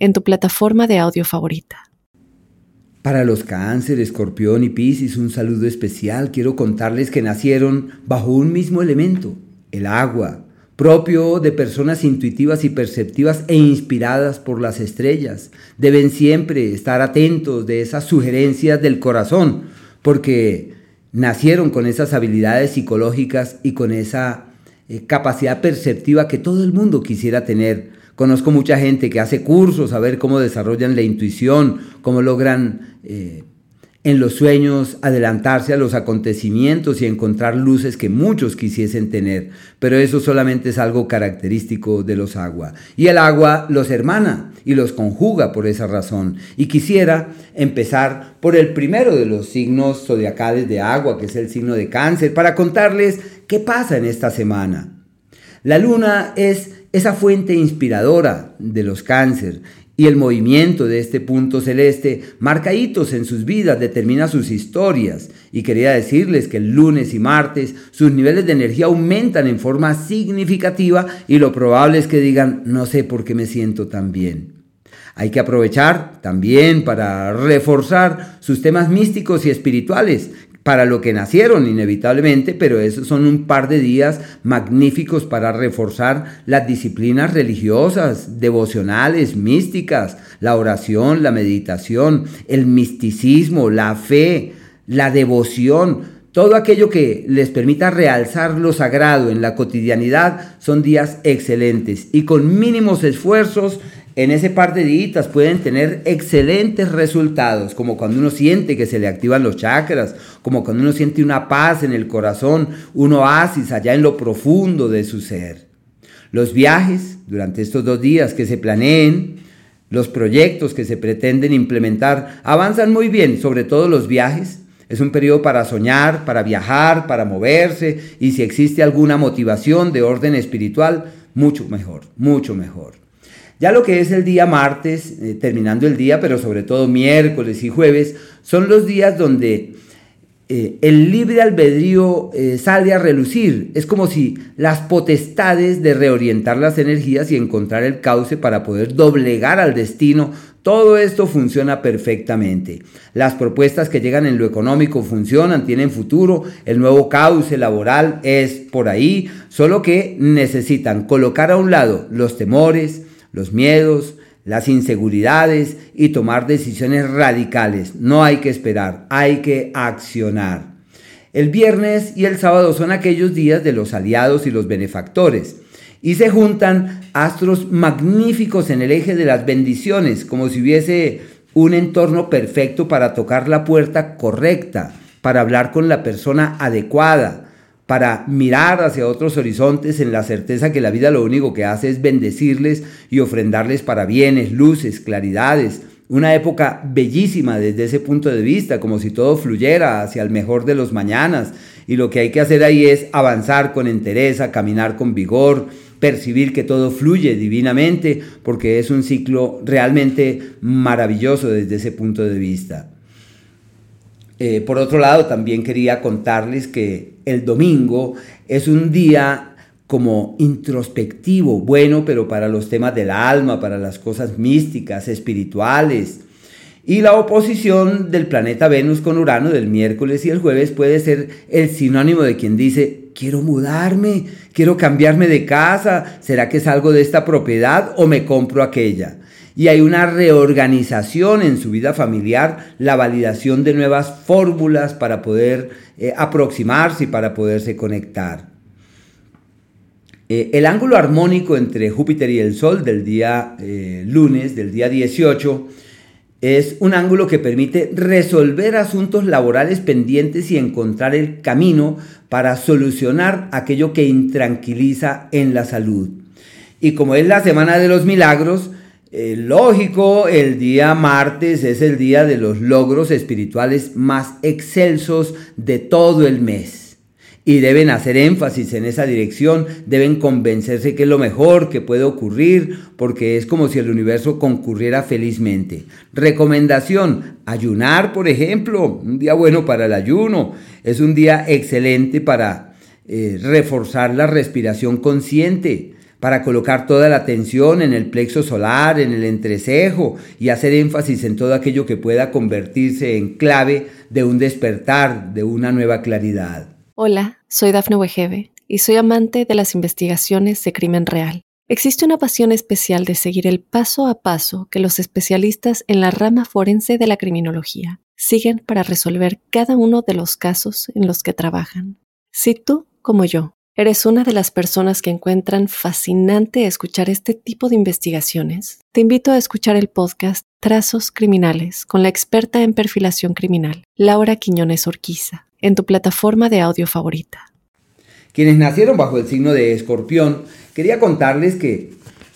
en tu plataforma de audio favorita. Para los cáncer, escorpión y piscis, un saludo especial. Quiero contarles que nacieron bajo un mismo elemento, el agua, propio de personas intuitivas y perceptivas e inspiradas por las estrellas. Deben siempre estar atentos de esas sugerencias del corazón, porque nacieron con esas habilidades psicológicas y con esa eh, capacidad perceptiva que todo el mundo quisiera tener Conozco mucha gente que hace cursos a ver cómo desarrollan la intuición, cómo logran eh, en los sueños adelantarse a los acontecimientos y encontrar luces que muchos quisiesen tener. Pero eso solamente es algo característico de los agua. Y el agua los hermana y los conjuga por esa razón. Y quisiera empezar por el primero de los signos zodiacales de agua, que es el signo de cáncer, para contarles qué pasa en esta semana. La luna es esa fuente inspiradora de los cáncer y el movimiento de este punto celeste marca hitos en sus vidas, determina sus historias. Y quería decirles que el lunes y martes sus niveles de energía aumentan en forma significativa y lo probable es que digan, no sé por qué me siento tan bien. Hay que aprovechar también para reforzar sus temas místicos y espirituales para lo que nacieron inevitablemente, pero esos son un par de días magníficos para reforzar las disciplinas religiosas, devocionales, místicas, la oración, la meditación, el misticismo, la fe, la devoción, todo aquello que les permita realzar lo sagrado en la cotidianidad son días excelentes y con mínimos esfuerzos en ese par de días pueden tener excelentes resultados, como cuando uno siente que se le activan los chakras, como cuando uno siente una paz en el corazón, un oasis allá en lo profundo de su ser. Los viajes durante estos dos días que se planeen, los proyectos que se pretenden implementar avanzan muy bien, sobre todo los viajes. Es un periodo para soñar, para viajar, para moverse y si existe alguna motivación de orden espiritual, mucho mejor, mucho mejor. Ya lo que es el día martes, eh, terminando el día, pero sobre todo miércoles y jueves, son los días donde eh, el libre albedrío eh, sale a relucir. Es como si las potestades de reorientar las energías y encontrar el cauce para poder doblegar al destino, todo esto funciona perfectamente. Las propuestas que llegan en lo económico funcionan, tienen futuro, el nuevo cauce laboral es por ahí, solo que necesitan colocar a un lado los temores, los miedos, las inseguridades y tomar decisiones radicales. No hay que esperar, hay que accionar. El viernes y el sábado son aquellos días de los aliados y los benefactores. Y se juntan astros magníficos en el eje de las bendiciones, como si hubiese un entorno perfecto para tocar la puerta correcta, para hablar con la persona adecuada, para mirar hacia otros horizontes en la certeza que la vida lo único que hace es bendecirles y ofrendarles para bienes, luces, claridades. Una época bellísima desde ese punto de vista, como si todo fluyera hacia el mejor de los mañanas. Y lo que hay que hacer ahí es avanzar con entereza, caminar con vigor, percibir que todo fluye divinamente, porque es un ciclo realmente maravilloso desde ese punto de vista. Eh, por otro lado, también quería contarles que el domingo es un día como introspectivo, bueno, pero para los temas del alma, para las cosas místicas, espirituales. Y la oposición del planeta Venus con Urano del miércoles y el jueves puede ser el sinónimo de quien dice, quiero mudarme, quiero cambiarme de casa, ¿será que salgo de esta propiedad o me compro aquella? Y hay una reorganización en su vida familiar, la validación de nuevas fórmulas para poder eh, aproximarse y para poderse conectar. Eh, el ángulo armónico entre Júpiter y el Sol del día eh, lunes, del día 18, es un ángulo que permite resolver asuntos laborales pendientes y encontrar el camino para solucionar aquello que intranquiliza en la salud. Y como es la semana de los milagros, eh, lógico, el día martes es el día de los logros espirituales más excelsos de todo el mes. Y deben hacer énfasis en esa dirección, deben convencerse que es lo mejor que puede ocurrir, porque es como si el universo concurriera felizmente. Recomendación, ayunar, por ejemplo, un día bueno para el ayuno, es un día excelente para eh, reforzar la respiración consciente para colocar toda la atención en el plexo solar, en el entrecejo y hacer énfasis en todo aquello que pueda convertirse en clave de un despertar, de una nueva claridad. Hola, soy Dafne Wegebe y soy amante de las investigaciones de crimen real. Existe una pasión especial de seguir el paso a paso que los especialistas en la rama forense de la criminología siguen para resolver cada uno de los casos en los que trabajan. Si tú, como yo, eres una de las personas que encuentran fascinante escuchar este tipo de investigaciones, te invito a escuchar el podcast Trazos Criminales con la experta en perfilación criminal, Laura Quiñones Orquiza en tu plataforma de audio favorita. Quienes nacieron bajo el signo de escorpión, quería contarles que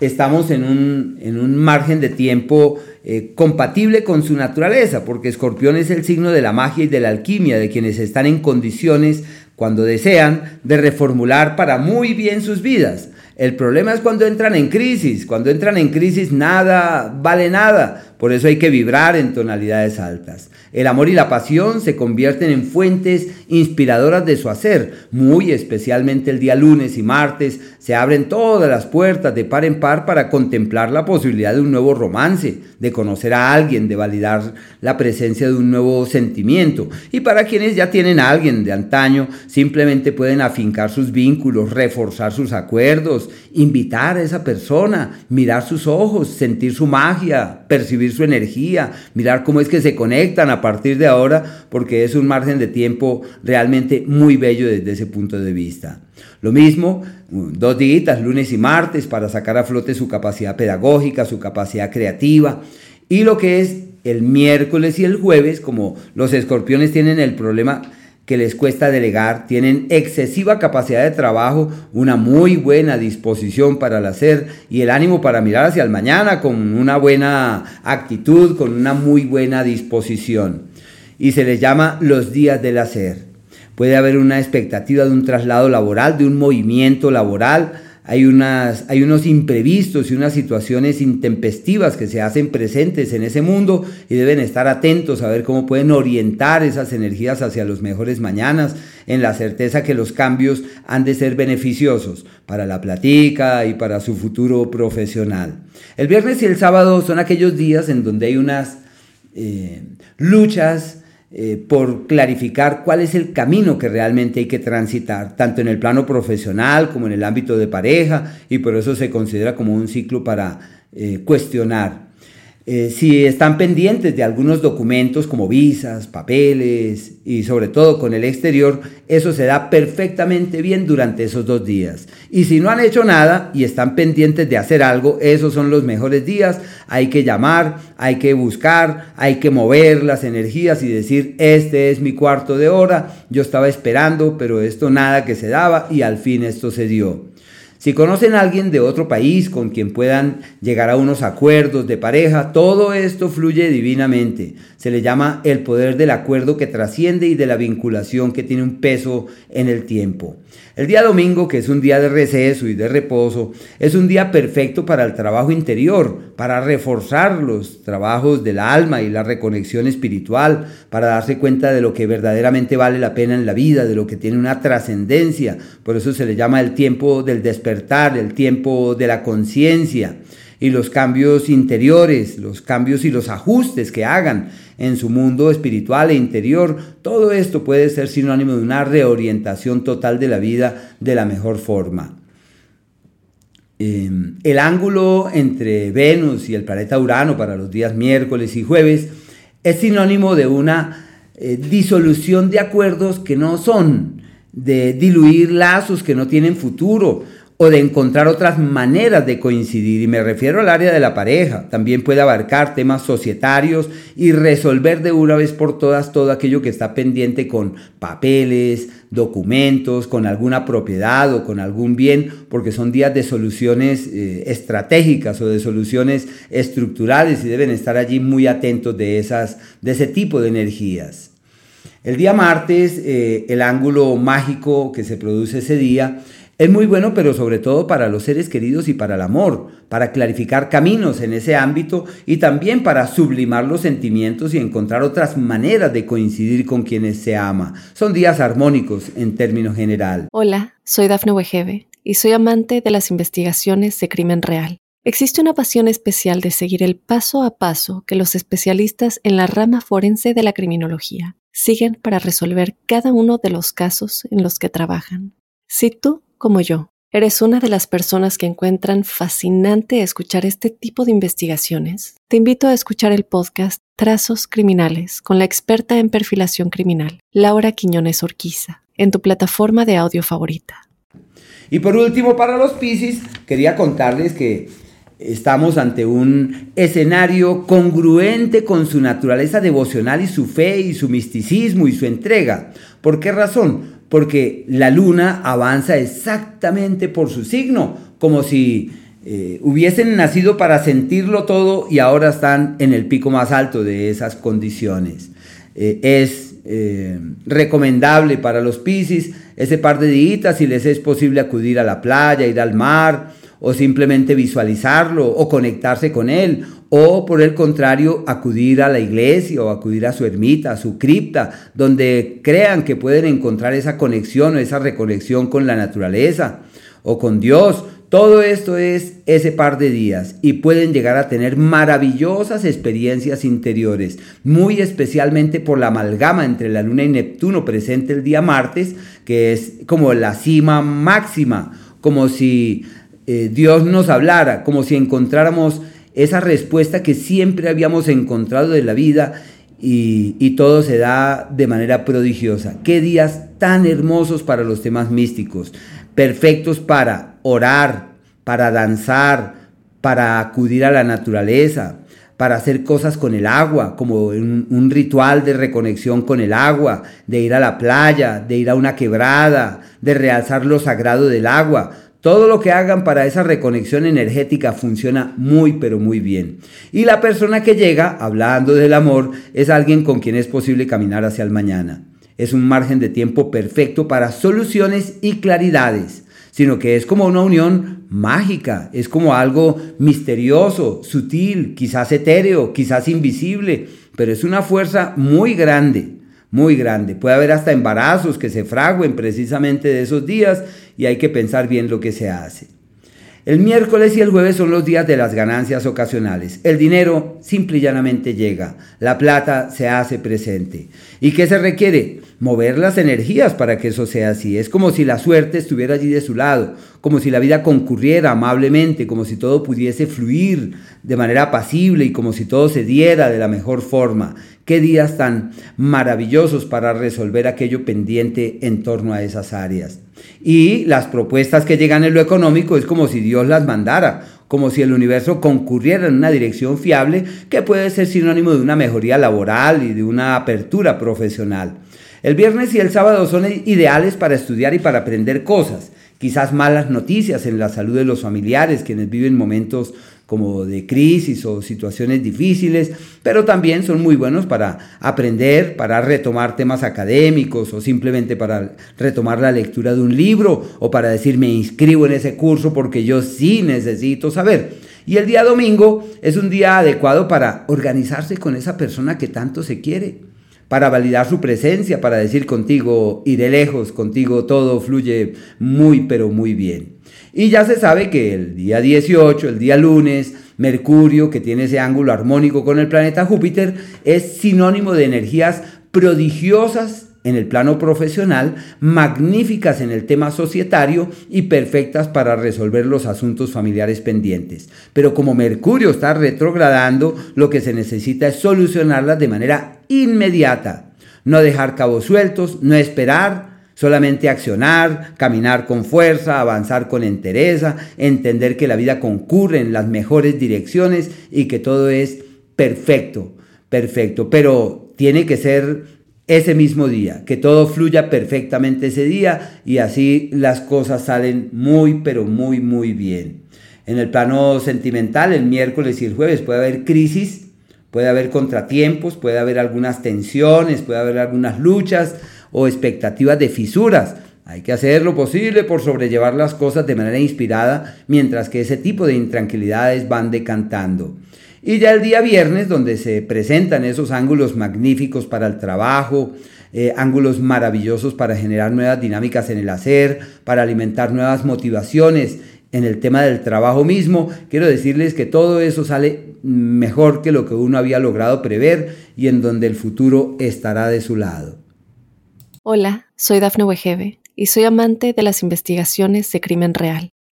estamos en un, en un margen de tiempo eh, compatible con su naturaleza, porque escorpión es el signo de la magia y de la alquimia, de quienes están en condiciones, cuando desean, de reformular para muy bien sus vidas. El problema es cuando entran en crisis. Cuando entran en crisis nada vale nada. Por eso hay que vibrar en tonalidades altas. El amor y la pasión se convierten en fuentes inspiradoras de su hacer. Muy especialmente el día lunes y martes se abren todas las puertas de par en par para contemplar la posibilidad de un nuevo romance, de conocer a alguien, de validar la presencia de un nuevo sentimiento. Y para quienes ya tienen a alguien de antaño, simplemente pueden afincar sus vínculos, reforzar sus acuerdos, invitar a esa persona, mirar sus ojos, sentir su magia, percibir su energía, mirar cómo es que se conectan a partir de ahora, porque es un margen de tiempo realmente muy bello desde ese punto de vista. Lo mismo, dos días, lunes y martes, para sacar a flote su capacidad pedagógica, su capacidad creativa. Y lo que es el miércoles y el jueves, como los escorpiones tienen el problema que les cuesta delegar, tienen excesiva capacidad de trabajo, una muy buena disposición para el hacer y el ánimo para mirar hacia el mañana con una buena actitud, con una muy buena disposición. Y se les llama los días del hacer. Puede haber una expectativa de un traslado laboral, de un movimiento laboral, hay, unas, hay unos imprevistos y unas situaciones intempestivas que se hacen presentes en ese mundo y deben estar atentos a ver cómo pueden orientar esas energías hacia los mejores mañanas en la certeza que los cambios han de ser beneficiosos para la platica y para su futuro profesional. El viernes y el sábado son aquellos días en donde hay unas eh, luchas, eh, por clarificar cuál es el camino que realmente hay que transitar, tanto en el plano profesional como en el ámbito de pareja, y por eso se considera como un ciclo para eh, cuestionar eh, si están pendientes de algunos documentos como visas, papeles y sobre todo con el exterior, eso se da perfectamente bien durante esos dos días. Y si no han hecho nada y están pendientes de hacer algo, esos son los mejores días. Hay que llamar, hay que buscar, hay que mover las energías y decir, este es mi cuarto de hora, yo estaba esperando, pero esto nada que se daba y al fin esto se dio. Si conocen a alguien de otro país con quien puedan llegar a unos acuerdos de pareja, todo esto fluye divinamente. Se le llama el poder del acuerdo que trasciende y de la vinculación que tiene un peso en el tiempo. El día domingo, que es un día de receso y de reposo, es un día perfecto para el trabajo interior, para reforzar los trabajos del alma y la reconexión espiritual, para darse cuenta de lo que verdaderamente vale la pena en la vida, de lo que tiene una trascendencia. Por eso se le llama el tiempo del despertar, el tiempo de la conciencia y los cambios interiores, los cambios y los ajustes que hagan en su mundo espiritual e interior, todo esto puede ser sinónimo de una reorientación total de la vida de la mejor forma. Em, el ángulo entre Venus y el planeta Urano para los días miércoles y jueves es sinónimo de una eh, disolución de acuerdos que no son, de diluir lazos que no tienen futuro, o de encontrar otras maneras de coincidir. Y me refiero al área de la pareja. También puede abarcar temas societarios y resolver de una vez por todas todo aquello que está pendiente con papeles, documentos, con alguna propiedad o con algún bien, porque son días de soluciones eh, estratégicas o de soluciones estructurales y deben estar allí muy atentos de, esas, de ese tipo de energías. El día martes, eh, el ángulo mágico que se produce ese día es muy bueno, pero sobre todo para los seres queridos y para el amor, para clarificar caminos en ese ámbito y también para sublimar los sentimientos y encontrar otras maneras de coincidir con quienes se ama. Son días armónicos en términos general. Hola, soy Dafne Wegebe y soy amante de las investigaciones de crimen real. Existe una pasión especial de seguir el paso a paso que los especialistas en la rama forense de la criminología siguen para resolver cada uno de los casos en los que trabajan. Si tú como yo, ¿eres una de las personas que encuentran fascinante escuchar este tipo de investigaciones? Te invito a escuchar el podcast Trazos Criminales con la experta en perfilación criminal, Laura Quiñones Orquiza, en tu plataforma de audio favorita. Y por último, para los Piscis, quería contarles que estamos ante un escenario congruente con su naturaleza devocional y su fe y su misticismo y su entrega. ¿Por qué razón? porque la luna avanza exactamente por su signo, como si eh, hubiesen nacido para sentirlo todo y ahora están en el pico más alto de esas condiciones. Eh, es eh, recomendable para los Piscis ese par de días si les es posible acudir a la playa, ir al mar o simplemente visualizarlo o conectarse con él o por el contrario acudir a la iglesia o acudir a su ermita, a su cripta, donde crean que pueden encontrar esa conexión o esa reconexión con la naturaleza o con Dios. Todo esto es ese par de días y pueden llegar a tener maravillosas experiencias interiores, muy especialmente por la amalgama entre la luna y Neptuno presente el día martes, que es como la cima máxima, como si eh, Dios nos hablara, como si encontráramos esa respuesta que siempre habíamos encontrado de la vida y, todo se da de manera prodigiosa. Qué días tan hermosos para los temas místicos, perfectos para orar, para danzar, para acudir a la naturaleza, para hacer cosas con el agua, como un, ritual de reconexión con el agua, de ir a la playa, de ir a una quebrada, de realzar lo sagrado del agua. Todo lo que hagan para esa reconexión energética funciona muy pero muy bien. Y la persona que llega, hablando del amor, es alguien con quien es posible caminar hacia el mañana. Es un margen de tiempo perfecto para soluciones y claridades, sino que es como una unión mágica, es como algo misterioso, sutil, quizás etéreo, quizás invisible, pero es una fuerza muy grande muy grande. Puede haber hasta embarazos que se fraguen precisamente de esos días y hay que pensar bien lo que se hace. El miércoles y el jueves son los días de las ganancias ocasionales. El dinero simple y llanamente llega. La plata se hace presente. ¿Y qué se requiere? Mover las energías para que eso sea así. Es como si la suerte estuviera allí de su lado, como si la vida concurriera amablemente, como si todo pudiese fluir de manera apacible y como si todo se diera de la mejor forma. Qué días tan maravillosos para resolver aquello pendiente en torno a esas áreas. Y las propuestas que llegan en lo económico es como si Dios las mandara, como si el universo concurriera en una dirección fiable que puede ser sinónimo de una mejoría laboral y de una apertura profesional. El viernes y el sábado son ideales para estudiar y para aprender cosas quizás malas noticias en la salud de los familiares, quienes viven momentos como de crisis o situaciones difíciles, pero también son muy buenos para aprender, para retomar temas académicos o simplemente para retomar la lectura de un libro o para decir me inscribo en ese curso porque yo sí necesito saber. Y el día domingo es un día adecuado para organizarse con esa persona que tanto se quiere para validar su presencia, para decir contigo iré lejos, contigo todo fluye muy pero muy bien. Y ya se sabe que el día 18, el día lunes, Mercurio, que tiene ese ángulo armónico con el planeta Júpiter, es sinónimo de energías prodigiosas en el plano profesional, magníficas en el tema societario y perfectas para resolver los asuntos familiares pendientes. Pero como Mercurio está retrogradando, lo que se necesita es solucionarlas de manera inmediata. No dejar cabos sueltos, no esperar, Solamente accionar, caminar con fuerza, avanzar con entereza, entender que la vida concurre en las mejores direcciones y que todo es perfecto, perfecto. Pero tiene que ser ese mismo día, que todo fluya perfectamente ese día y así las cosas salen muy, pero muy, muy bien. En el plano sentimental, el miércoles y el jueves puede haber crisis, puede haber contratiempos, puede haber algunas tensiones, puede haber algunas luchas o expectativas de fisuras. Hay que hacer lo posible por sobrellevar las cosas de manera inspirada mientras que ese tipo de intranquilidades van decantando. Y ya el día viernes, donde se presentan esos ángulos magníficos para el trabajo, eh, ángulos maravillosos para generar nuevas dinámicas en el hacer, para alimentar nuevas motivaciones en el tema del trabajo mismo, quiero decirles que todo eso sale mejor que lo que uno había logrado prever y en donde el futuro estará de su lado. Hola, soy Dafne Wegebe y soy amante de las investigaciones de crimen real.